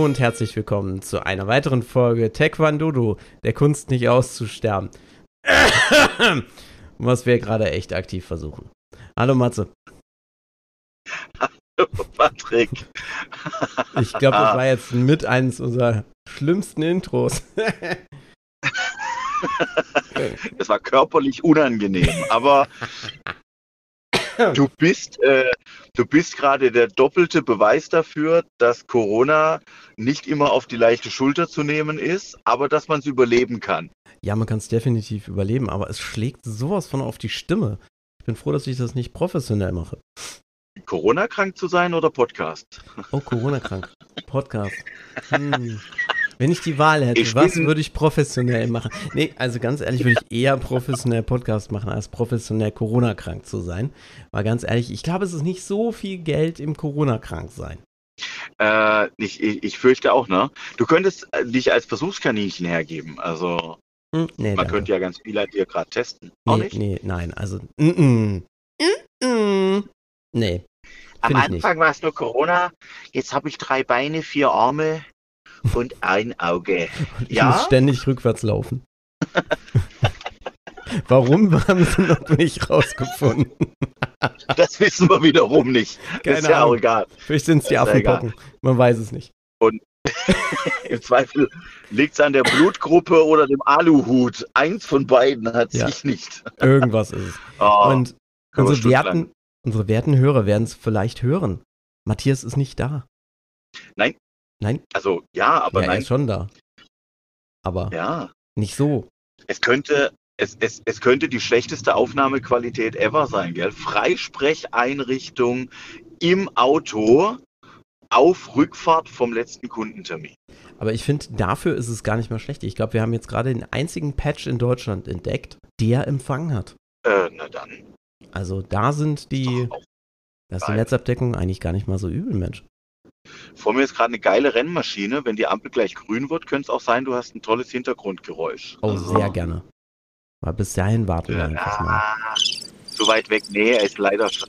Hallo und herzlich willkommen zu einer weiteren Folge Taekwondo, der Kunst nicht auszusterben. Was wir gerade echt aktiv versuchen. Hallo Matze. Hallo Patrick. Ich glaube, das war jetzt mit eines unserer schlimmsten Intros. Es war körperlich unangenehm, aber du bist, äh, du bist gerade der doppelte Beweis dafür, dass Corona nicht immer auf die leichte Schulter zu nehmen ist, aber dass man es überleben kann. Ja, man kann es definitiv überleben, aber es schlägt sowas von auf die Stimme. Ich bin froh, dass ich das nicht professionell mache. Corona-krank zu sein oder Podcast? Oh, Corona-krank. Podcast. Hm. Wenn ich die Wahl hätte, Ich was würde ich professionell machen? Nee, also ganz ehrlich, würde ich eher professionell Podcast machen, als professionell Corona-krank zu sein. Weil ganz ehrlich, ich glaube, es ist nicht so viel Geld im Corona-krank sein. Äh, ich, ich, ich fürchte auch, ne? Du könntest äh, dich als Versuchskaninchen hergeben. Also, Hm, nee, man danke. könnte ja ganz viele an dir gerade testen. Auch nee, nicht? nee, nein, also, mm, mm, mm, nee, Am. Anfang war es nur Corona, jetzt habe ich drei Beine, vier Arme und ein Auge. ich Ja? muss ständig rückwärts laufen. Warum haben sie noch nicht rausgefunden? Das wissen wir wiederum nicht. Keine ist ja auch Ahnung. egal. Vielleicht sind es die. Affenpocken. Man weiß es nicht. Im Zweifel liegt es an der Blutgruppe oder dem Aluhut. Eins von beiden hat Ja. sich nicht. Irgendwas ist es. Oh, Und unsere werten, unsere werten Hörer werden es vielleicht hören. Matthias ist nicht da. Nein. Nein? also ja, aber ja, er nein. ist schon da. Aber Ja, nicht so. es könnte, es, es, es könnte die schlechteste Aufnahmequalität ever sein, gell? Freisprecheinrichtung im Auto auf Rückfahrt vom letzten Kundentermin. Aber ich finde, dafür ist es gar nicht mal schlecht. Ich glaube, wir haben jetzt gerade den einzigen Patch in Deutschland entdeckt, der Empfang hat. Äh, na dann. Also da sind die, da ist die. Netzabdeckung eigentlich gar nicht mal so übel, Mensch. Vor mir ist gerade eine geile Rennmaschine. Wenn die Ampel gleich grün wird, könnte es auch sein, du hast ein tolles Hintergrundgeräusch. Oh, Also, sehr gerne. Aber bis dahin warten wir einfach mal. Ja, so weit weg. Nee, er ist leider schon.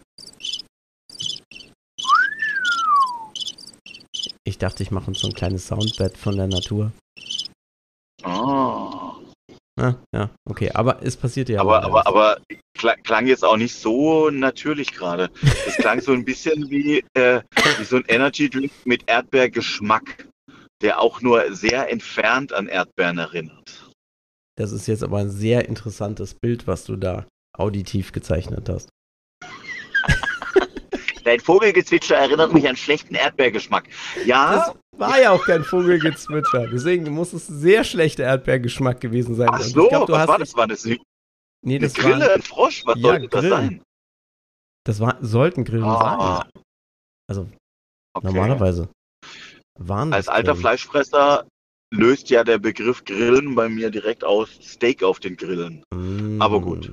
Ich dachte, ich mache uns so ein kleines Soundbed von der Natur. Oh. Ah, ja, okay. Aber es passiert ja Aber, aber, aber klang, klang jetzt auch nicht so natürlich gerade. Es klang so ein bisschen wie, äh, wie so ein Energy Drink mit Erdbeergeschmack, der auch nur sehr entfernt an Erdbeeren erinnert. Das ist jetzt aber ein sehr interessantes Bild, was du da auditiv gezeichnet hast. Dein Vogelgezwitscher erinnert mich an schlechten Erdbeergeschmack. Ja, Das war ja auch kein Vogelgezwitscher. Deswegen muss es sehr schlechter Erdbeergeschmack gewesen sein. ach so, ich glaub, du was war das? War das eine Nee, das Grille, war, ein Frosch? Was Ja, sollte das Grillen. sein? das war, sollten Grillen Ah, sein. Also okay. normalerweise. Waren Als alter Grillen. Fleischfresser löst ja der Begriff Grillen bei mir direkt aus Steak auf den Grillen. Mm. aber gut.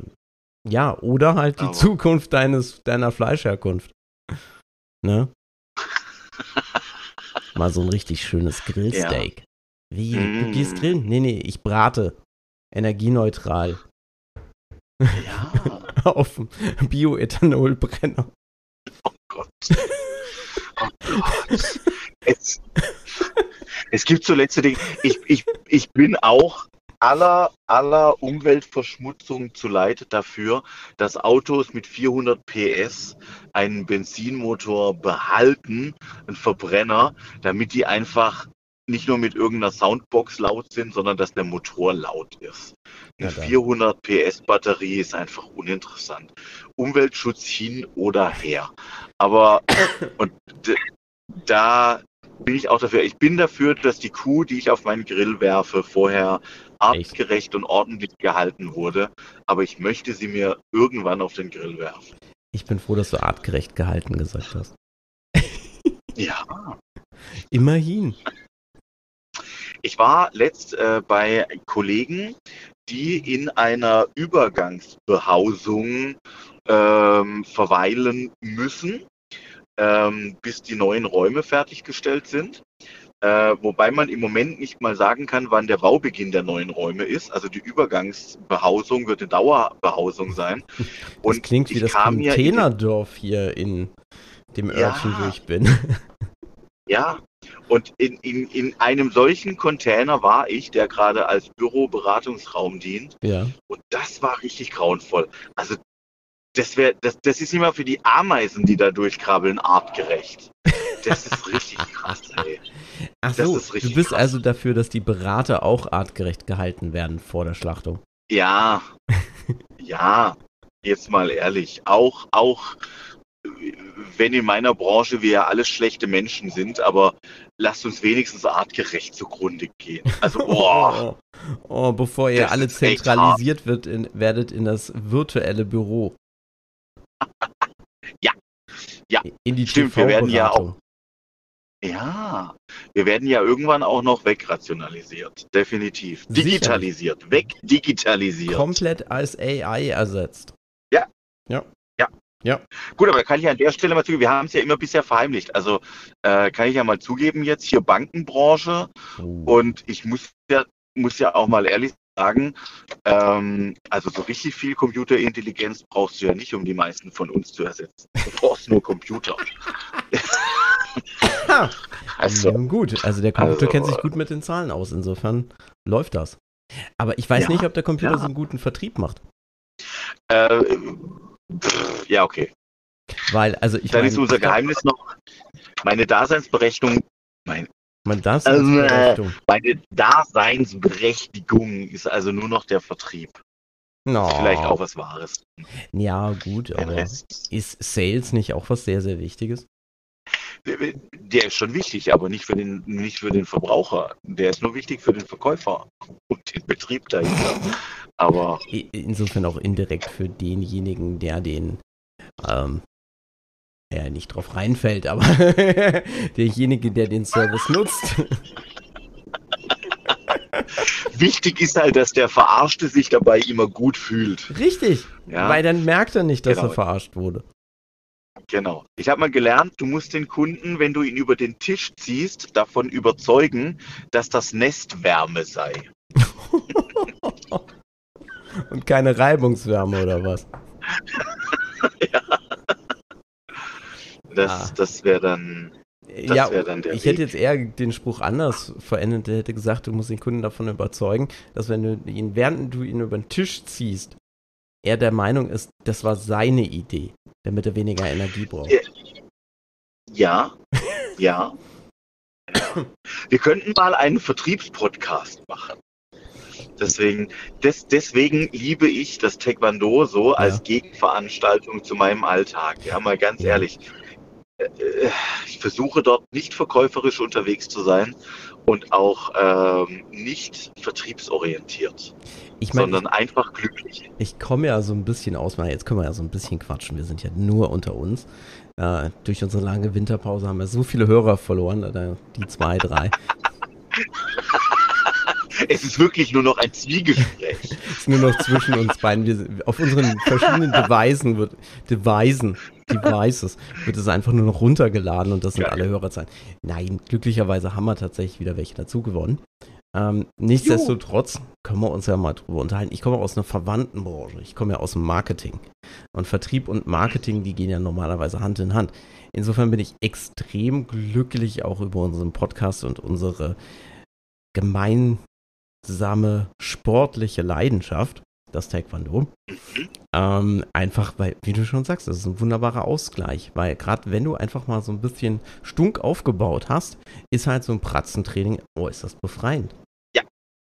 Ja, oder halt die Aber- Zukunft deines, deiner Fleischherkunft. Ne? Mal so ein richtig schönes Grillsteak. Wie? Du Mm. gehst grillen? Nee, nee, ich brate. Energieneutral. Ja, Auf dem Bioethanolbrenner. Gott. Oh Gott. Es, es gibt so letzte Dinge. Ich, ich, ich bin auch aller, aller Umweltverschmutzung zu leid dafür, dass Autos mit 400 PS einen Benzinmotor behalten, einen Verbrenner, damit die einfach nicht nur mit irgendeiner Soundbox laut sind, sondern dass der Motor laut ist. Eine Ja, dann. 400 PS Batterie ist einfach uninteressant. Umweltschutz hin oder her. Aber und da bin ich auch dafür. Ich bin dafür, dass die Kuh, die ich auf meinen Grill werfe, vorher artgerecht und ordentlich gehalten wurde. Aber ich möchte sie mir irgendwann auf den Grill werfen. Ich bin froh, dass du artgerecht gehalten gesagt hast. Ja. Immerhin. Ich war letzt äh, bei Kollegen, die in einer Übergangsbehausung ähm, verweilen müssen, ähm, bis die neuen Räume fertiggestellt sind. Äh, wobei man im Moment nicht mal sagen kann, wann der Baubeginn der neuen Räume ist. Also die Übergangsbehausung wird eine Dauerbehausung sein. Das klingt wie das Containerdorf hier in dem Ja. Örtchen, wo ich bin. Ja, Und in, in, in einem solchen Container war ich, der gerade als Büroberatungsraum dient. Ja. Und das war richtig grauenvoll. Also das wäre, das, das ist nicht mal für die Ameisen, die da durchkrabbeln, artgerecht. Das ist richtig krass, ey. Ach Das so, ist richtig du bist krass. also dafür, dass die Berater auch artgerecht gehalten werden vor der Schlachtung. Ja, ja, jetzt mal ehrlich, auch, auch wenn in meiner Branche wir ja alles schlechte Menschen sind, aber lasst uns wenigstens artgerecht zugrunde gehen. Also, boah, Oh, bevor ihr alle zentralisiert wird in, werdet in das virtuelle Büro. Ja. Ja. In die Stimmt, wir werden ja TV-Beratung. Ja, wir werden ja irgendwann auch noch wegrationalisiert, definitiv. Digitalisiert, wegdigitalisiert. Komplett als AI ersetzt. Gut, aber kann ich an der Stelle mal zugeben, wir haben es ja immer bisher verheimlicht. Also äh, kann ich ja mal zugeben jetzt hier Bankenbranche Oh. und ich muss ja, muss ja auch mal ehrlich sagen, ähm, also so richtig viel Computerintelligenz brauchst du ja nicht, um die meisten von uns zu ersetzen. Du brauchst nur Computer. Also, Ja, gut, also der Computer Also, kennt sich gut mit den Zahlen aus, insofern läuft das. Aber ich weiß Ja, nicht, ob der Computer ja. so einen guten Vertrieb macht. äh, pff, ja, okay. Weil, also ich Dann meine, ist unser Geheimnis noch meine Daseinsberechnung, mein, das Also, äh, Berechtigung. meine Daseinsberechtigung ist also nur noch der Vertrieb. No. Vielleicht auch was Wahres. Ja, gut, aber ist Sales nicht auch was sehr, sehr Wichtiges? Der ist schon wichtig, aber nicht für den, nicht für den Verbraucher. Der ist nur wichtig für den Verkäufer und den Betrieb dahinter. Aber Insofern auch indirekt für denjenigen, der den, ähm, ja, nicht drauf reinfällt, aber derjenige, der den Service nutzt. wichtig ist halt, dass der Verarschte sich dabei immer gut fühlt. Richtig, Ja, weil dann merkt er nicht, dass Genau. er verarscht wurde. Genau. Ich habe mal gelernt, du musst den Kunden, wenn du ihn über den Tisch ziehst, davon überzeugen, dass das Nest Wärme sei. Und keine Reibungswärme oder was? Das, Ah. das wäre dann. Das ja, wär dann der ich hätte Weg. jetzt eher den Spruch anders verändert. Der hätte gesagt, du musst den Kunden davon überzeugen, dass wenn du ihn, während du ihn über den Tisch ziehst, er der Meinung ist, das war seine Idee, damit er weniger Energie braucht. Ja, ja. Wir könnten mal einen Vertriebspodcast machen. Deswegen, des, deswegen liebe ich das Taekwondo so als Ja. Gegenveranstaltung zu meinem Alltag. Ja, mal ganz Ja. ehrlich. Äh, äh, Ich versuche dort nicht verkäuferisch unterwegs zu sein und auch ähm, nicht vertriebsorientiert, Ich meine, sondern einfach glücklich. ich komme ja so ein bisschen aus, jetzt können wir ja so ein bisschen quatschen, wir sind ja nur unter uns. Äh, durch unsere lange Winterpause haben wir so viele Hörer verloren, die zwei, drei. Es ist wirklich nur noch ein Zwiegespräch. ist nur noch zwischen uns beiden. Wir, auf unseren verschiedenen Devisen wird, Devisen, Devices, wird es einfach nur noch runtergeladen und das sind Geil. alle Hörerzahlen. Nein, glücklicherweise haben wir tatsächlich wieder welche dazu gewonnen. Ähm, nichtsdestotrotz können wir uns ja mal drüber unterhalten. Ich komme aus einer verwandten Branche. Ich komme ja aus dem Marketing. Und Vertrieb und Marketing, die gehen ja normalerweise Hand in Hand. Insofern bin ich extrem glücklich auch über unseren Podcast und unsere gemeinsame sportliche Leidenschaft, das Taekwondo. Ähm, einfach, weil, wie du schon sagst, das ist ein wunderbarer Ausgleich, weil gerade wenn du einfach mal so ein bisschen stunk aufgebaut hast, ist halt so ein Pratzentraining, oh, ist das befreiend.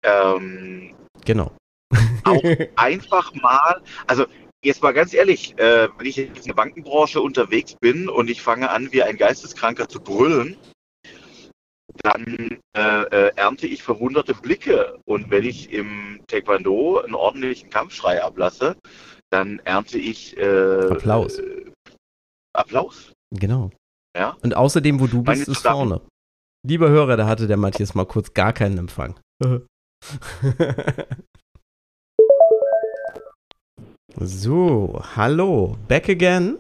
Ähm, Genau. Auch einfach mal, also jetzt mal ganz ehrlich, äh, wenn ich jetzt in der Bankenbranche unterwegs bin und ich fange an, wie ein Geisteskranker zu brüllen, dann äh, äh, ernte ich verwunderte Blicke. Und wenn ich im Taekwondo einen ordentlichen Kampfschrei ablasse, dann ernte ich äh, Applaus. Äh, Applaus. Genau. Ja. Und außerdem, wo du Meine bist, ist Stamm- vorne. Lieber Hörer, da hatte der Matthias mal kurz gar keinen Empfang. so, hallo, back again.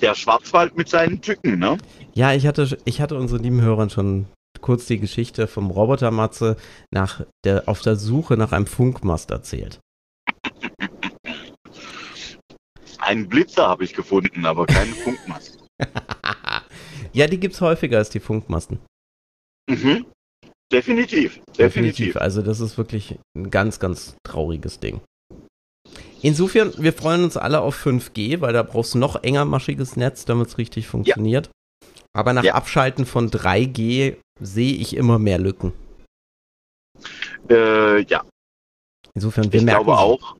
Der Schwarzwald mit seinen Tücken, ne? Ja, ich hatte, ich hatte unseren lieben Hörern schon kurz die Geschichte vom Robotermatze nach der, auf der Suche nach einem Funkmast erzählt. Einen Blitzer habe ich gefunden, aber keinen Funkmast. Ja, die gibt es häufiger als die Funkmasten. Mhm. Definitiv, definitiv. Definitiv. Also das ist wirklich ein ganz, ganz trauriges Ding. Insofern, wir freuen uns alle auf 5G, weil da brauchst du noch enger maschiges Netz, damit es richtig funktioniert. Aber nach ja. Abschalten von 3G sehe ich immer mehr Lücken. Äh, ja. Insofern, wir ich merken glaube auch,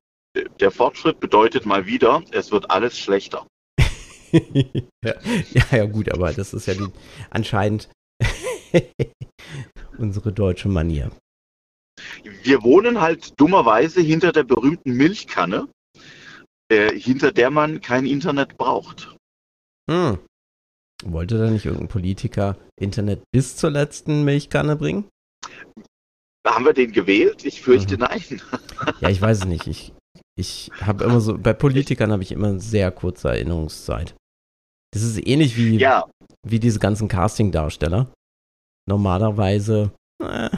der Fortschritt bedeutet mal wieder, es wird alles schlechter. ja, ja, gut, aber das ist ja die, anscheinend unsere deutsche Manier. Wir wohnen halt dummerweise hinter der berühmten Milchkanne, äh, hinter der man kein Internet braucht. Hm. Wollte da nicht irgendein Politiker Internet bis zur letzten Milchkanne bringen? Haben wir den gewählt? Ich fürchte mhm. nein. ja, ich weiß es nicht. Ich, ich habe immer so, bei Politikern habe ich immer eine sehr kurze Erinnerungszeit. Das ist ähnlich wie, ja. wie diese ganzen Casting-Darsteller. Normalerweise. Äh.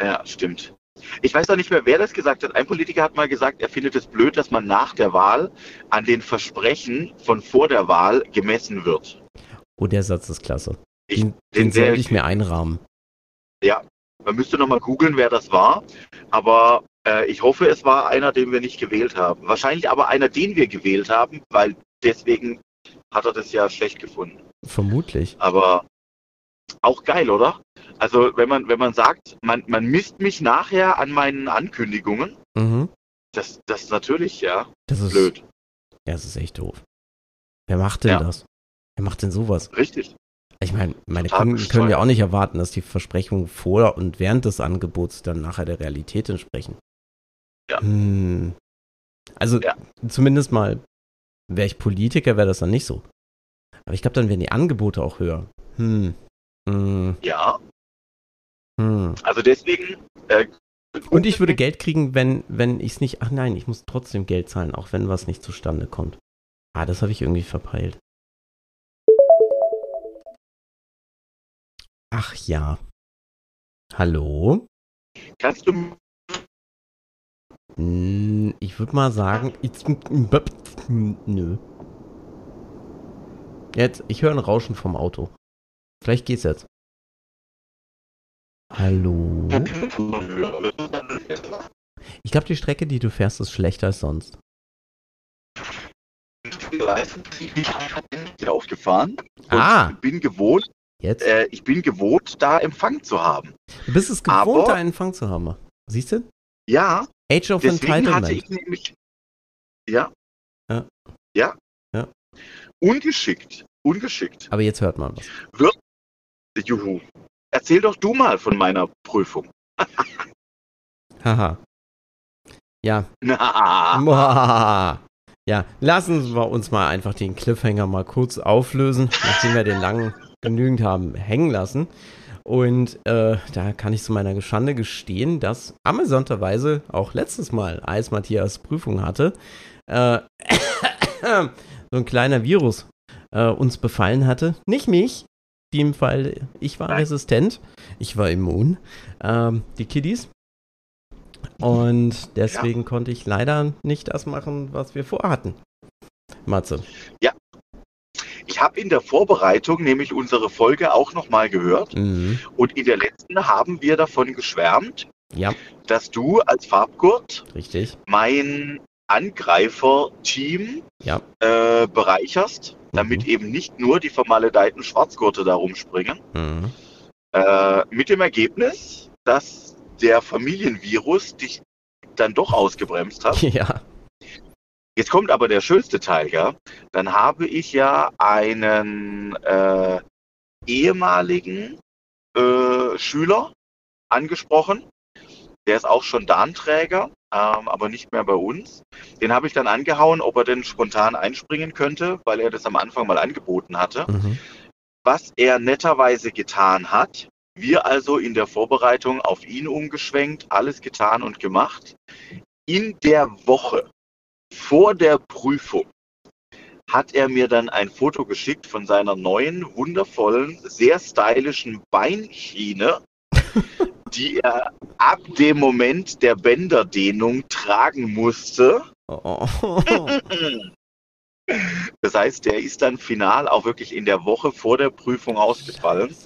Ja, stimmt. Ich weiß auch nicht mehr, wer das gesagt hat. Ein Politiker hat mal gesagt, er findet es blöd, dass man nach der Wahl an den Versprechen von vor der Wahl gemessen wird. Oh, der Satz ist klasse. Ich, den, den, den sollte ich mir einrahmen. Ja, man müsste nochmal googeln, wer das war. Aber äh, ich hoffe, es war einer, den wir nicht gewählt haben. Wahrscheinlich aber einer, den wir gewählt haben, weil deswegen hat er das ja schlecht gefunden. Vermutlich. Aber auch geil, oder? Also wenn man, wenn man sagt, man, man misst mich nachher an meinen Ankündigungen, mhm. das, das ist natürlich, ja, das ist blöd. Ja, das ist echt doof. Wer macht denn ja. das? Wer macht denn sowas? Richtig. Ich meine, meine Total Kunden können ja auch nicht erwarten, dass die Versprechungen vor und während des Angebots dann nachher der Realität entsprechen. Ja. Hm. Also ja. zumindest mal, wäre ich Politiker, wäre das dann nicht so. Aber ich glaube, dann wären die Angebote auch höher. Hm. hm. Ja. Hm. Also deswegen. Äh, und ich würde Geld kriegen, wenn, wenn ich es nicht. Ach nein, ich muss trotzdem Geld zahlen, auch wenn was nicht zustande kommt. Ah, das habe ich irgendwie verpeilt. Ach ja. Hallo? Kannst du hm, ich würde mal sagen, nö. Jetzt, ich höre ein Rauschen vom Auto. Vielleicht geht's jetzt. Hallo? Ich glaube, die Strecke, die du fährst, ist schlechter als sonst. Ich aufgefahren ah. bin gewohnt, Jetzt? Äh, ich bin gewohnt, da Empfang zu haben. Du bist es gewohnt, Aber, da Empfang zu haben. Siehst du? Ja, Age of Entitlement. Hatte ich nämlich, ja. Ja. Ja. ja. Ungeschickt. Ungeschickt. Aber jetzt hört man was. Wird. Juhu. Erzähl doch du mal von meiner Prüfung. Haha. ja. Na. Ja, lassen wir uns mal einfach den Cliffhanger mal kurz auflösen, nachdem wir den langen genügend haben hängen lassen. Und äh, da kann ich zu meiner Geschande gestehen, dass amüsanterweise auch letztes Mal, als Matthias Prüfung hatte, äh, so ein kleiner Virus äh, uns befallen hatte. Nicht mich, die im Fall, ich war resistent, ich war immun, ähm, die Kiddies. Und deswegen ja. konnte ich leider nicht das machen, was wir vorhatten. Matze. Ja, ich habe in der Vorbereitung nämlich unsere Folge auch nochmal gehört. Mhm. Und in der letzten haben wir davon geschwärmt, ja. dass du als Farbgurt Richtig. mein Angreifer-Team ja. äh, bereicherst, damit mhm. eben nicht nur die vermaledeiten Schwarzgurte da rumspringen. Mhm. Äh, mit dem Ergebnis, dass der Familienvirus dich dann doch ausgebremst hat. Ja. Jetzt kommt aber der schönste Teil, ja. Dann habe ich ja einen äh, ehemaligen äh, Schüler angesprochen. Der ist auch schon Darnträger, ähm, aber nicht mehr bei uns. Den habe ich dann angehauen, ob er denn spontan einspringen könnte, weil er das am Anfang mal angeboten hatte. Mhm. Was er netterweise getan hat. Wir also in der Vorbereitung auf ihn umgeschwenkt, alles getan und gemacht. In der Woche vor der Prüfung hat er mir dann ein Foto geschickt von seiner neuen, wundervollen, sehr stylischen Beinschiene, die er ab dem Moment der Bänderdehnung tragen musste. Oh. Das heißt, der ist dann final auch wirklich in der Woche vor der Prüfung ausgefallen.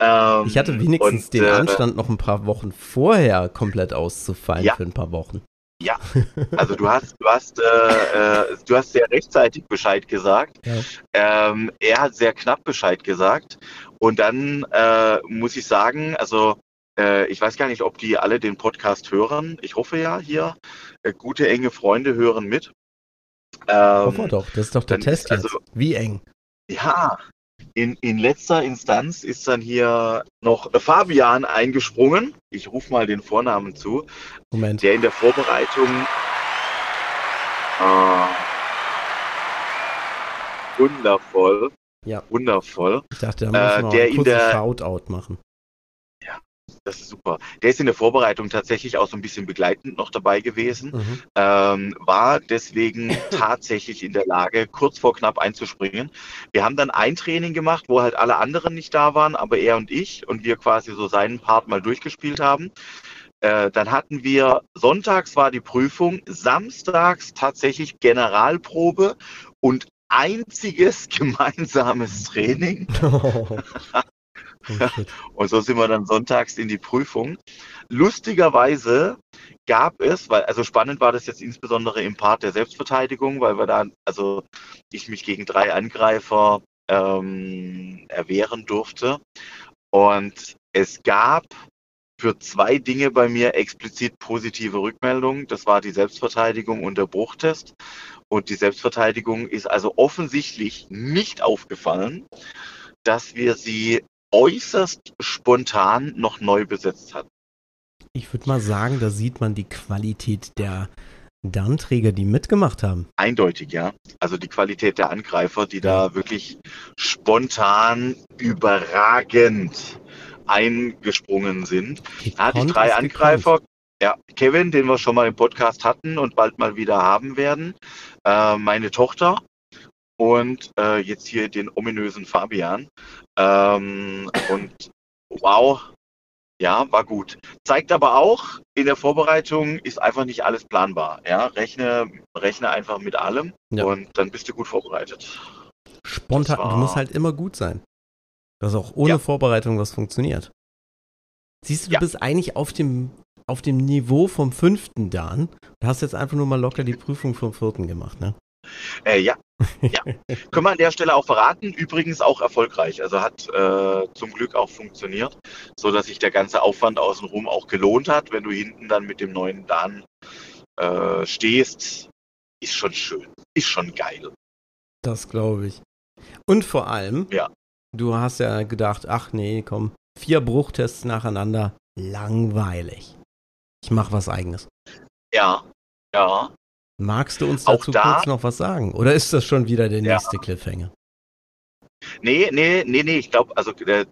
Ähm, ich hatte wenigstens und, den äh, Anstand, noch ein paar Wochen vorher komplett auszufallen ja. für ein paar Wochen. Ja, also du hast, du hast, äh, äh, du hast sehr rechtzeitig Bescheid gesagt. Ja. Ähm, er hat sehr knapp Bescheid gesagt. Und dann äh, muss ich sagen, also äh, ich weiß gar nicht, ob die alle den Podcast hören. Ich hoffe ja hier. Äh, gute enge Freunde hören mit. Ähm, hoffe doch, das ist doch der Test jetzt. Also, Wie eng? Ja, in, in letzter Instanz ist dann hier noch Fabian eingesprungen. Ich rufe mal den Vornamen zu. Moment. Der in der Vorbereitung äh, wundervoll. Ja. Wundervoll. Ich dachte, da muss man äh, ein kurzes Shoutout machen. Das ist super. Der ist in der Vorbereitung tatsächlich auch so ein bisschen begleitend noch dabei gewesen, mhm. ähm, war deswegen tatsächlich in der Lage, kurz vor knapp einzuspringen. Wir haben dann ein Training gemacht, wo halt alle anderen nicht da waren, aber er und ich und wir quasi so seinen Part mal durchgespielt haben. Äh, dann hatten wir, sonntags war die Prüfung, samstags tatsächlich Generalprobe und einziges gemeinsames Training. Oh, und so sind wir dann sonntags in die Prüfung. Lustigerweise gab es, weil, also spannend war das jetzt insbesondere im Part der Selbstverteidigung, weil wir da, also ich mich gegen drei Angreifer ähm, erwehren durfte. Und es gab für zwei Dinge bei mir explizit positive Rückmeldungen. Das war die Selbstverteidigung und der Bruchtest. Und die Selbstverteidigung ist also offensichtlich nicht aufgefallen, dass wir sie äußerst spontan noch neu besetzt hat. Ich würde mal sagen, da sieht man die Qualität der Darnträger, die mitgemacht haben. Eindeutig, ja. Also die Qualität der Angreifer, die da wirklich spontan überragend eingesprungen sind. Da hatte ich drei Angreifer. Ja, Kevin, den wir schon mal im Podcast hatten und bald mal wieder haben werden. Äh, meine Tochter, und äh, jetzt hier den ominösen Fabian. Ähm, und wow, ja, war gut. Zeigt aber auch, in der Vorbereitung ist einfach nicht alles planbar. Ja, rechne, rechne einfach mit allem ja. und dann bist du gut vorbereitet. Spontan, war... du musst halt immer gut sein. Dass auch ohne ja. Vorbereitung was funktioniert. Siehst du, du ja. bist eigentlich auf dem, auf dem Niveau vom fünften Dan. Du hast jetzt einfach nur mal locker die Prüfung vom vierten gemacht, ne? Äh, ja, ja. Können wir an der Stelle auch verraten. Übrigens auch erfolgreich. Also hat äh, zum Glück auch funktioniert, so dass sich der ganze Aufwand außenrum auch gelohnt hat. Wenn du hinten dann mit dem neuen Dan äh, stehst, ist schon schön. Ist schon geil. Das glaube ich. Und vor allem, ja. du hast ja gedacht, ach nee, komm, vier Bruchtests nacheinander, langweilig. Ich mache was eigenes. Ja, ja. Magst du uns dazu da, kurz noch was sagen? Oder ist das schon wieder der nächste ja. Cliffhanger? Nee, nee, nee, nee, ich glaube, also der,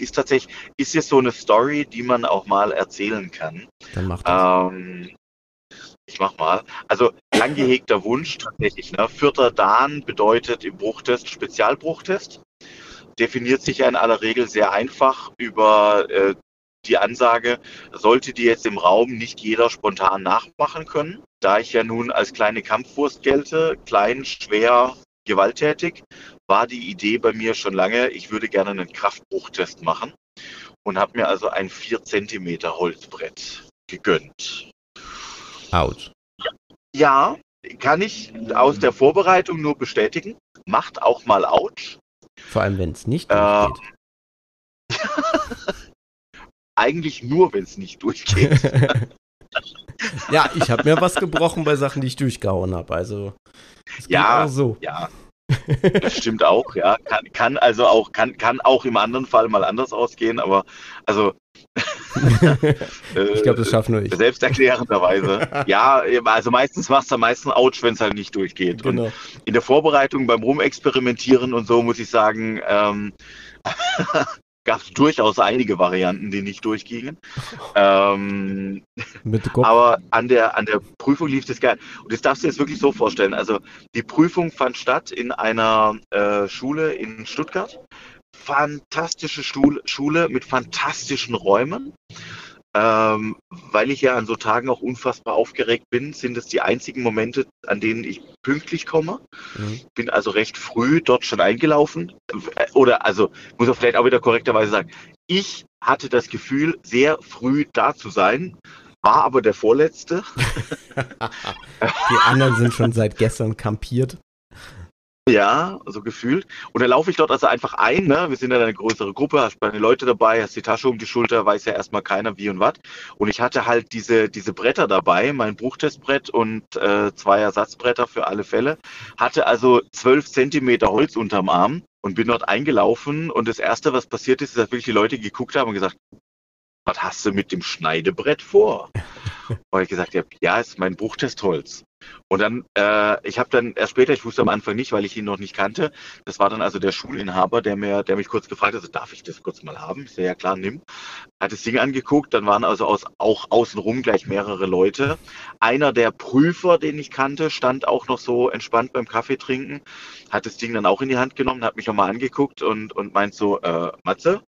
ist tatsächlich, ist jetzt so eine Story, die man auch mal erzählen kann. Dann mach das. Ähm, ich mach mal. Also lang gehegter Wunsch tatsächlich. Ne? Vierter Dan bedeutet im Bruchtest Spezialbruchtest. Definiert sich ja in aller Regel sehr einfach über äh, die Ansage, sollte die jetzt im Raum nicht jeder spontan nachmachen können. Da ich ja nun als kleine Kampfwurst gelte, klein, schwer, gewalttätig, war die Idee bei mir schon lange, ich würde gerne einen Kraftbruchtest machen und habe mir also ein 4 cm Holzbrett gegönnt. Autsch. Ja. kann ich aus der Vorbereitung nur bestätigen. Macht auch mal Autsch. Vor allem, wenn es nicht äh, eigentlich nur, wenn es nicht durchgeht. ja, ich habe mir was gebrochen bei Sachen, die ich durchgehauen habe. Also ja, so. Ja, das stimmt auch. Ja, kann, kann also auch kann, kann auch im anderen Fall mal anders ausgehen, aber also ich glaube, das schaffen nur ich. Selbsterklärenderweise. ja, also meistens macht es am meisten Ouch, wenn es halt nicht durchgeht. Genau. Und in der Vorbereitung beim Rumexperimentieren und so muss ich sagen, ähm, gab es durchaus einige Varianten, die nicht durchgingen. ähm, aber an der, an der Prüfung lief das geil. Und das darfst du dir jetzt wirklich so vorstellen. Also die Prüfung fand statt in einer äh, Schule in Stuttgart. Fantastische Stuhl, Schule mit fantastischen Räumen. Ähm, weil ich ja an so Tagen auch unfassbar aufgeregt bin, sind es die einzigen Momente, an denen ich pünktlich komme. Mhm. Bin also recht früh dort schon eingelaufen. Oder also muss ich vielleicht auch wieder korrekterweise sagen, ich hatte das Gefühl, sehr früh da zu sein, war aber der Vorletzte. die anderen sind schon seit gestern kampiert. Ja, so gefühlt. Und dann laufe ich dort also einfach ein, ne? Wir sind ja eine größere Gruppe, hast meine Leute dabei, hast die Tasche um die Schulter, weiß ja erstmal keiner wie und was. Und ich hatte halt diese, diese Bretter dabei, mein Bruchtestbrett und äh, zwei Ersatzbretter für alle Fälle. Hatte also zwölf Zentimeter Holz unterm Arm und bin dort eingelaufen. Und das erste, was passiert ist, ist, dass wirklich die Leute geguckt haben und gesagt, was hast du mit dem Schneidebrett vor? Und ich gesagt habe, ja, ist mein Bruchtestholz. Und dann, äh, ich habe dann erst später, ich wusste am Anfang nicht, weil ich ihn noch nicht kannte, das war dann also der Schulinhaber, der mir, der mich kurz gefragt hat, also darf ich das kurz mal haben? Ich sage, ja klar, nimm. Hat das Ding angeguckt, dann waren also aus, auch außenrum gleich mehrere Leute. Einer der Prüfer, den ich kannte, stand auch noch so entspannt beim Kaffee trinken, hat das Ding dann auch in die Hand genommen, hat mich nochmal angeguckt und, und meint so, äh, Matze,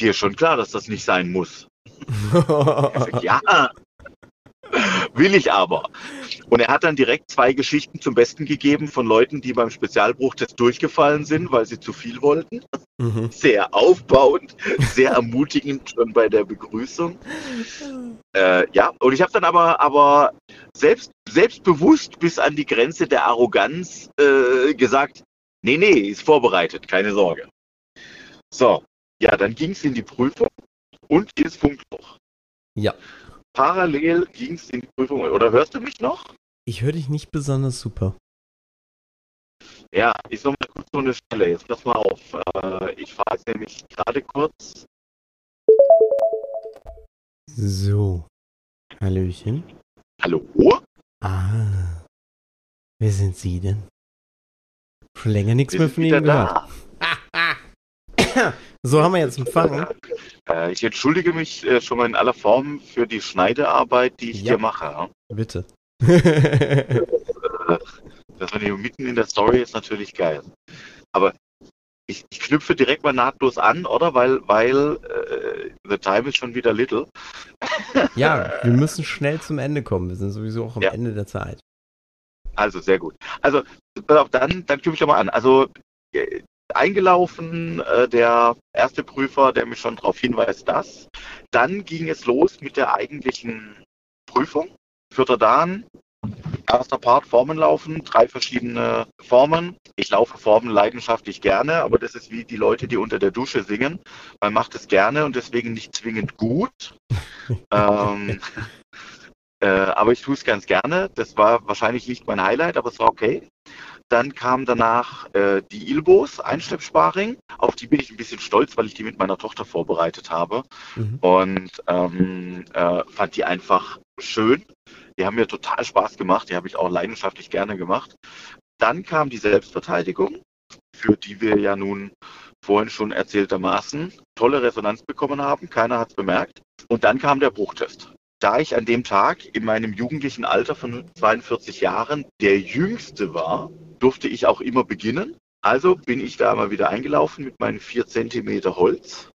dir ist schon klar, dass das nicht sein muss. sag, ja, will ich aber. Und er hat dann direkt zwei Geschichten zum Besten gegeben von Leuten, die beim Spezialbruchtest durchgefallen sind, weil sie zu viel wollten. Mhm. Sehr aufbauend, sehr ermutigend schon bei der Begrüßung. Äh, ja, und ich habe dann aber, aber selbst, selbstbewusst bis an die Grenze der Arroganz äh, gesagt, nee, nee, ist vorbereitet, keine Sorge. So, ja, dann ging es in die Prüfung und ins Funkloch. Ja. Parallel ging es in die Prüfung. Oder hörst du mich noch? Ich höre dich nicht besonders super. Ja, ich soll mal kurz so eine Stelle. Jetzt pass mal auf. Äh, ich fahre jetzt nämlich gerade kurz. So. Hallöchen. Hallo? Ah. Wer sind Sie denn? Schon länger nichts mehr von Ihnen gehört. So haben wir jetzt Empfang. Äh, ich entschuldige mich äh, schon mal in aller Form für die Schneidearbeit, die ich ja. hier mache. Bitte. das war hier mitten in der Story ist natürlich geil. Aber ich, ich, knüpfe direkt mal nahtlos an, oder? Weil, weil äh, the time is schon wieder little. ja, wir müssen schnell zum Ende kommen. Wir sind sowieso auch am ja. Ende der Zeit. Also sehr gut. Also dann, dann knüpfe ich mal an. Also äh, eingelaufen, äh, der erste Prüfer, der mich schon darauf hinweist, dass. Dann ging es los mit der eigentlichen Prüfung. Vierter Dan, erster Part Formen laufen, drei verschiedene Formen. Ich laufe Formen leidenschaftlich gerne, aber das ist wie die Leute, die unter der Dusche singen. Man macht es gerne und deswegen nicht zwingend gut. ähm, äh, aber ich tue es ganz gerne. Das war wahrscheinlich nicht mein Highlight, aber es war okay. Dann kam danach äh, die Ilbos, Einschleppsparing. Auf die bin ich ein bisschen stolz, weil ich die mit meiner Tochter vorbereitet habe. Mhm. Und ähm, äh, fand die einfach schön. Die haben mir total Spaß gemacht. Die habe ich auch leidenschaftlich gerne gemacht. Dann kam die Selbstverteidigung, für die wir ja nun vorhin schon erzähltermaßen tolle Resonanz bekommen haben. Keiner hat es bemerkt. Und dann kam der Bruchtest. Da ich an dem Tag in meinem jugendlichen Alter von 42 Jahren der Jüngste war, durfte ich auch immer beginnen. Also bin ich da mal wieder eingelaufen mit meinen vier Zentimeter Holz.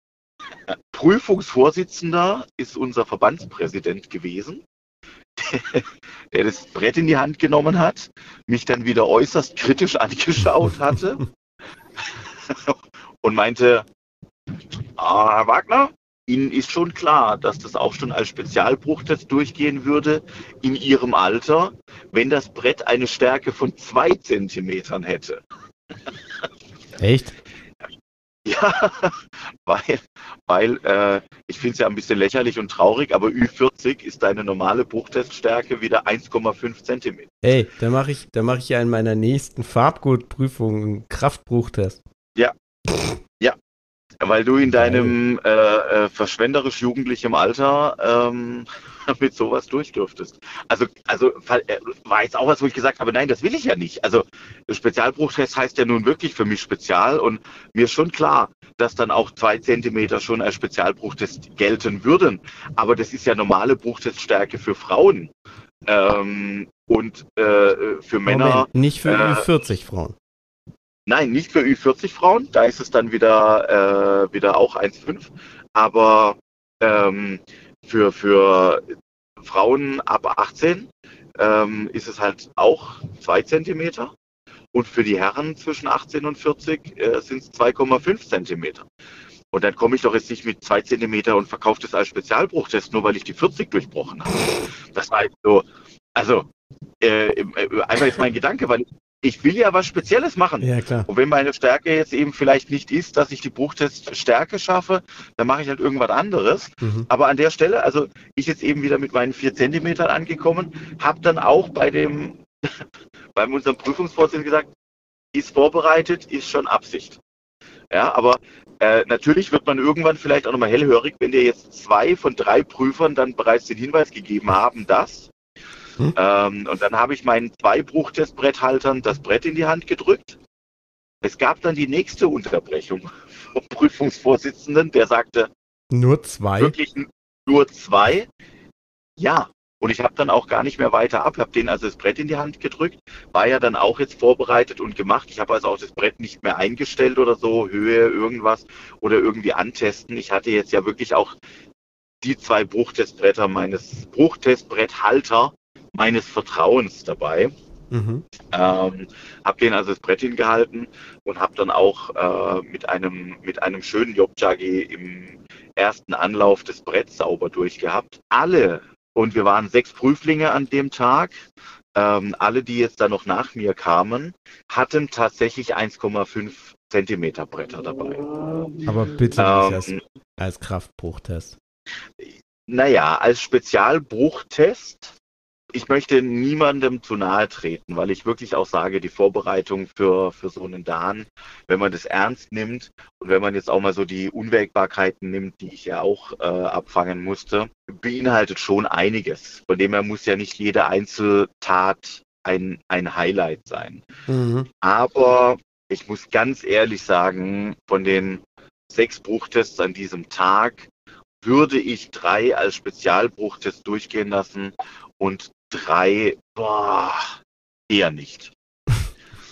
Prüfungsvorsitzender ist unser Verbandspräsident gewesen, der das Brett in die Hand genommen hat, mich dann wieder äußerst kritisch angeschaut hatte und meinte, ah, Herr Wagner, Ihnen ist schon klar, dass das auch schon als Spezialbruchtest durchgehen würde in Ihrem Alter, wenn das Brett eine Stärke von zwei Zentimetern hätte. Echt? Ja, weil, weil äh, ich finde es ja ein bisschen lächerlich und traurig, aber Ü40 ist deine normale Bruchteststärke wieder 1,5 Zentimeter. Ey, da mache ich, mach ich ja in meiner nächsten Farbgutprüfung einen Kraftbruchtest. Ja, ja, weil du in deinem äh, äh, verschwenderisch jugendlichem Alter ähm, mit sowas durchdürftest. Also, also äh, war jetzt auch was, wo ich gesagt habe, nein, das will ich ja nicht. Also Spezialbruchtest heißt ja nun wirklich für mich Spezial und mir ist schon klar, dass dann auch zwei Zentimeter schon als Spezialbruchtest gelten würden. Aber das ist ja normale Bruchteststärke für Frauen. Ähm, und äh, für Männer. Moment, nicht für äh, 40 Frauen. Nein, nicht für Ü40 Frauen. Da ist es dann wieder, äh, wieder auch 1,5. Aber Ähm, für, für Frauen ab 18 ähm, ist es halt auch 2 cm. Und für die Herren zwischen 18 und 40 äh, sind es 2,5 Zentimeter. Und dann komme ich doch jetzt nicht mit 2 Zentimeter und verkaufe das als Spezialbruchtest, nur weil ich die 40 durchbrochen habe. Das war so, also äh, äh, einfach jetzt mein Gedanke, weil ich will ja was Spezielles machen. Ja, klar. Und wenn meine Stärke jetzt eben vielleicht nicht ist, dass ich die Bruchteststärke schaffe, dann mache ich halt irgendwas anderes. Mhm. Aber an der Stelle, also ich jetzt eben wieder mit meinen 4 Zentimetern angekommen, habe dann auch bei dem bei unserem Prüfungsvorsitzenden gesagt, ist vorbereitet, ist schon Absicht. Ja, aber äh, natürlich wird man irgendwann vielleicht auch nochmal hellhörig, wenn dir jetzt zwei von drei Prüfern dann bereits den Hinweis gegeben haben, dass. Hm? Ähm, und dann habe ich meinen zwei Bruchtestbretthaltern das Brett in die Hand gedrückt. Es gab dann die nächste Unterbrechung vom Prüfungsvorsitzenden, der sagte, nur zwei. Wirklich nur zwei. Ja, und ich habe dann auch gar nicht mehr weiter ab, habe denen also das Brett in die Hand gedrückt, war ja dann auch jetzt vorbereitet und gemacht. Ich habe also auch das Brett nicht mehr eingestellt oder so, Höhe, irgendwas oder irgendwie antesten. Ich hatte jetzt ja wirklich auch die zwei Bruchtestbretter meines Bruchtestbretthalter meines Vertrauens dabei. Mhm. Ähm, habe denen also das Brett hingehalten und habe dann auch äh, mit einem mit einem schönen Jobjagi im ersten Anlauf das Brett sauber durchgehabt. Alle und wir waren sechs Prüflinge an dem Tag. Ähm, alle, die jetzt da noch nach mir kamen, hatten tatsächlich 1,5 Zentimeter Bretter dabei. Aber bitte als, ähm, als Kraftbruchtest. Naja, als Spezialbruchtest ich möchte niemandem zu nahe treten, weil ich wirklich auch sage, die Vorbereitung für, für so einen Dan, wenn man das ernst nimmt und wenn man jetzt auch mal so die Unwägbarkeiten nimmt, die ich ja auch äh, abfangen musste, beinhaltet schon einiges. Von dem her muss ja nicht jede Einzeltat ein, ein Highlight sein. Mhm. Aber ich muss ganz ehrlich sagen, von den sechs Bruchtests an diesem Tag würde ich drei als Spezialbruchtest durchgehen lassen und drei, boah, eher nicht.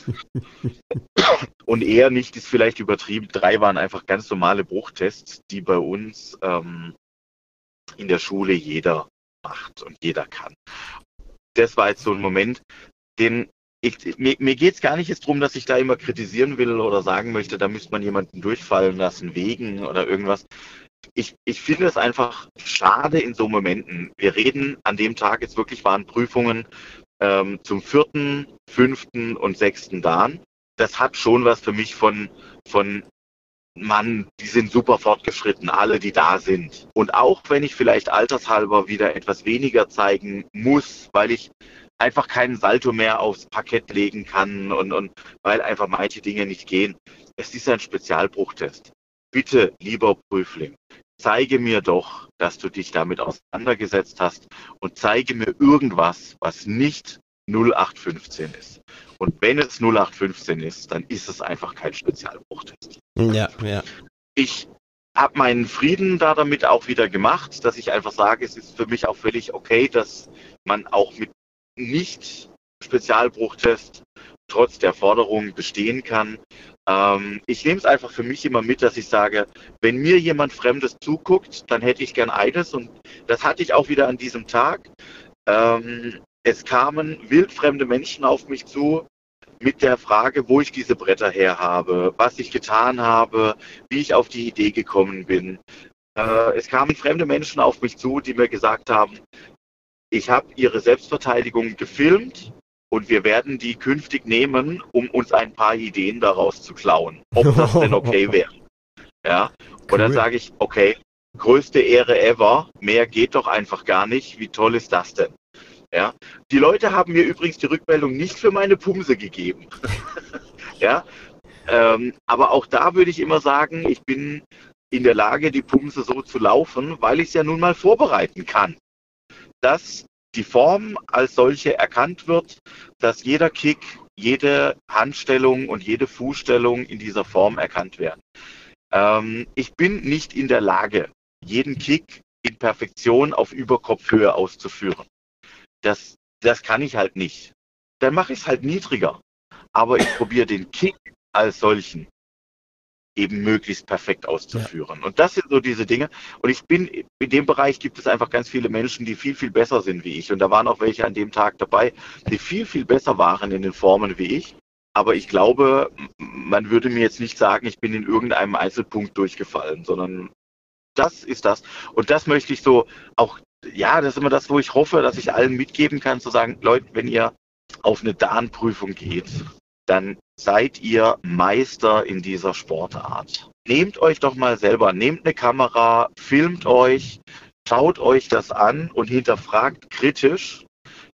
Und eher nicht ist vielleicht übertrieben. Drei waren einfach ganz normale Bruchtests, die bei uns ähm, in der Schule jeder macht und jeder kann. Das war jetzt so ein Moment, den ich, mir, mir geht es gar nicht jetzt darum, dass ich da immer kritisieren will oder sagen möchte, da müsste man jemanden durchfallen lassen wegen oder irgendwas ich, ich finde es einfach schade in so Momenten. Wir reden an dem Tag jetzt wirklich waren Prüfungen ähm, zum vierten, fünften und sechsten Dan. Das hat schon was für mich von, von Mann, die sind super fortgeschritten, alle, die da sind. Und auch wenn ich vielleicht altershalber wieder etwas weniger zeigen muss, weil ich einfach keinen Salto mehr aufs Parkett legen kann und, und weil einfach manche Dinge nicht gehen. Es ist ein Spezialbruchtest. Bitte, lieber Prüfling, zeige mir doch, dass du dich damit auseinandergesetzt hast und zeige mir irgendwas, was nicht 0815 ist. Und wenn es 0815 ist, dann ist es einfach kein Spezialbruchtest. Ja, ja. Ich habe meinen Frieden da damit auch wieder gemacht, dass ich einfach sage, es ist für mich auch völlig okay, dass man auch mit nicht Spezialbruchtest trotz der Forderung bestehen kann. Ähm, ich nehme es einfach für mich immer mit, dass ich sage, wenn mir jemand Fremdes zuguckt, dann hätte ich gern eines und das hatte ich auch wieder an diesem Tag. Ähm, es kamen wildfremde Menschen auf mich zu mit der Frage, wo ich diese Bretter her habe, was ich getan habe, wie ich auf die Idee gekommen bin. Äh, es kamen fremde Menschen auf mich zu, die mir gesagt haben, ich habe ihre Selbstverteidigung gefilmt und wir werden die künftig nehmen, um uns ein paar Ideen daraus zu klauen. Ob das denn okay wäre. Ja. Und dann sage ich, okay, größte Ehre ever, mehr geht doch einfach gar nicht. Wie toll ist das denn? Ja. Die Leute haben mir übrigens die Rückmeldung nicht für meine Pumse gegeben. ja. Ähm, aber auch da würde ich immer sagen, ich bin in der Lage, die Pumse so zu laufen, weil ich es ja nun mal vorbereiten kann. Das die Form als solche erkannt wird, dass jeder Kick, jede Handstellung und jede Fußstellung in dieser Form erkannt werden. Ähm, ich bin nicht in der Lage, jeden Kick in Perfektion auf Überkopfhöhe auszuführen. Das, das kann ich halt nicht. Dann mache ich es halt niedriger. Aber ich probiere den Kick als solchen eben möglichst perfekt auszuführen. Ja. Und das sind so diese Dinge. Und ich bin, in dem Bereich gibt es einfach ganz viele Menschen, die viel, viel besser sind wie ich. Und da waren auch welche an dem Tag dabei, die viel, viel besser waren in den Formen wie ich. Aber ich glaube, man würde mir jetzt nicht sagen, ich bin in irgendeinem Einzelpunkt durchgefallen, sondern das ist das. Und das möchte ich so auch, ja, das ist immer das, wo ich hoffe, dass ich allen mitgeben kann, zu sagen, Leute, wenn ihr auf eine DAN-Prüfung geht, dann seid ihr Meister in dieser Sportart. Nehmt euch doch mal selber, nehmt eine Kamera, filmt euch, schaut euch das an und hinterfragt kritisch,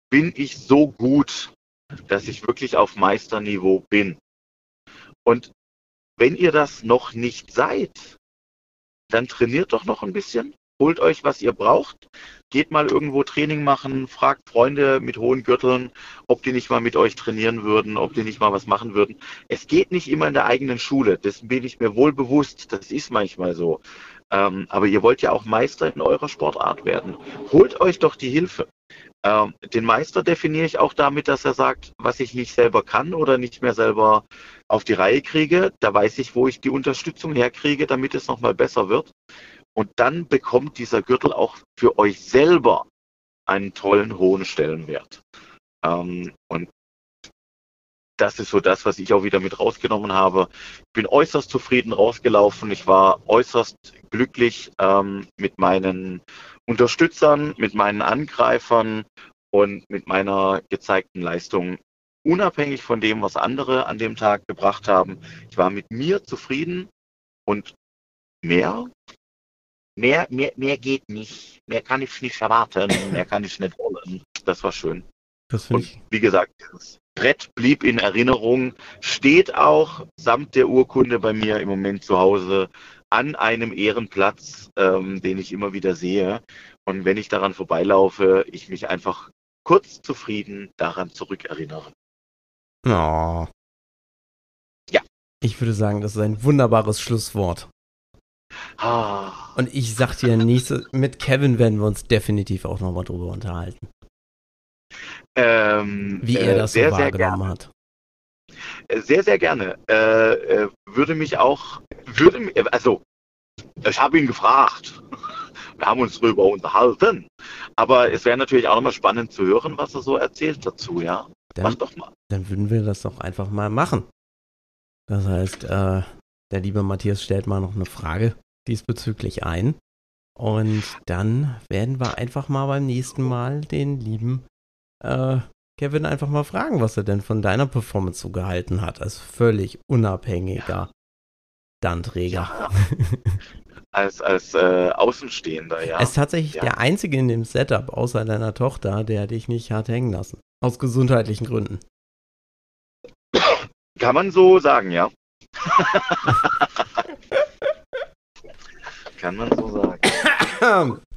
bin ich so gut, dass ich wirklich auf Meisterniveau bin? Und wenn ihr das noch nicht seid, dann trainiert doch noch ein bisschen, holt euch, was ihr braucht, geht mal irgendwo Training machen, fragt Freunde mit hohen Gürteln, ob die nicht mal mit euch trainieren würden, ob die nicht mal was machen würden. Es geht nicht immer in der eigenen Schule, das bin ich mir wohl bewusst, das ist manchmal so. Ähm, aber ihr wollt ja auch Meister in eurer Sportart werden. Holt euch doch die Hilfe. Ähm, den Meister definiere ich auch damit, dass er sagt, was ich nicht selber kann oder nicht mehr selber auf die Reihe kriege. Da weiß ich, wo ich die Unterstützung herkriege, damit es nochmal besser wird. Und dann bekommt dieser Gürtel auch für euch selber einen tollen, hohen Stellenwert. Ähm, und das ist so das, was ich auch wieder mit rausgenommen habe. Ich bin äußerst zufrieden rausgelaufen. Ich war äußerst glücklich ähm, mit meinen Unterstützern, mit meinen Angreifern und mit meiner gezeigten Leistung. Unabhängig von dem, was andere an dem Tag gebracht haben. Ich war mit mir zufrieden und mehr Mehr, mehr, mehr geht nicht. Mehr kann ich nicht erwarten. Mehr kann ich nicht wollen. Das war schön. Das Und ich. wie gesagt, das Brett blieb in Erinnerung, steht auch samt der Urkunde bei mir im Moment zu Hause an einem Ehrenplatz, ähm, den ich immer wieder sehe. Und wenn ich daran vorbeilaufe, ich mich einfach kurz zufrieden daran zurückerinnere. Oh. Ja. Ich würde sagen, das ist ein wunderbares Schlusswort. Ah. Und ich sag dir, nächste, mit Kevin werden wir uns definitiv auch nochmal drüber unterhalten. Ähm, Wie er äh, das sehr, so wahrgenommen hat. Äh, sehr, sehr gerne. Äh, äh, würde mich auch, würde also, ich habe ihn gefragt. Wir haben uns darüber unterhalten. Aber es wäre natürlich auch nochmal spannend zu hören, was er so erzählt dazu, ja. Dann, Mach doch mal. Dann würden wir das doch einfach mal machen. Das heißt, äh, der liebe Matthias stellt mal noch eine Frage diesbezüglich ein. Und dann werden wir einfach mal beim nächsten Mal den lieben äh, Kevin einfach mal fragen, was er denn von deiner Performance so gehalten hat, als völlig unabhängiger. Danträger. Ja. als als äh, Außenstehender, ja. Er ist tatsächlich ja. der Einzige in dem Setup, außer deiner Tochter, der dich nicht hat hängen lassen. Aus gesundheitlichen Gründen. Kann man so sagen, ja. Kann man so sagen.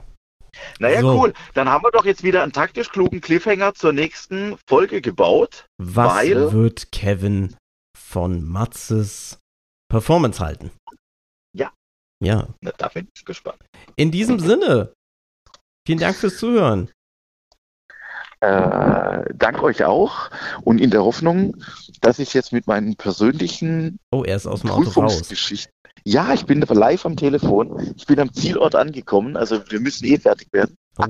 Naja, so. cool. Dann haben wir doch jetzt wieder einen taktisch klugen Cliffhanger zur nächsten Folge gebaut. Was weil... wird Kevin von Matzes Performance halten? Ja. Ja. Na, da bin ich gespannt. In diesem Sinne, vielen Dank fürs Zuhören. Äh, dank euch auch und in der Hoffnung, dass ich jetzt mit meinen persönlichen oh, er ist aus dem raus. Ja, ich bin live am Telefon. Ich bin am Zielort angekommen. Also wir müssen eh fertig werden. Oh.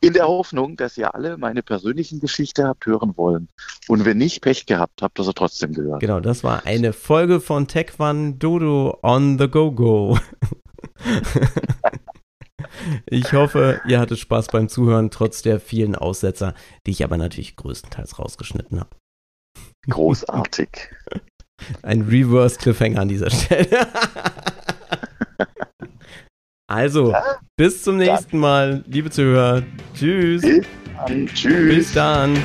In der Hoffnung, dass ihr alle meine persönlichen Geschichte habt hören wollen. Und wenn nicht Pech gehabt habt, ihr trotzdem gehört. Genau, das war eine Folge von Tech One Dodo on the Go Go. ich hoffe, ihr hattet Spaß beim Zuhören, trotz der vielen Aussetzer, die ich aber natürlich größtenteils rausgeschnitten habe. Großartig. Ein Reverse Cliffhanger an dieser Stelle. also, ja? bis zum nächsten Mal, liebe Zuhörer. Tschüss. Bis dann. Tschüss. Bis dann.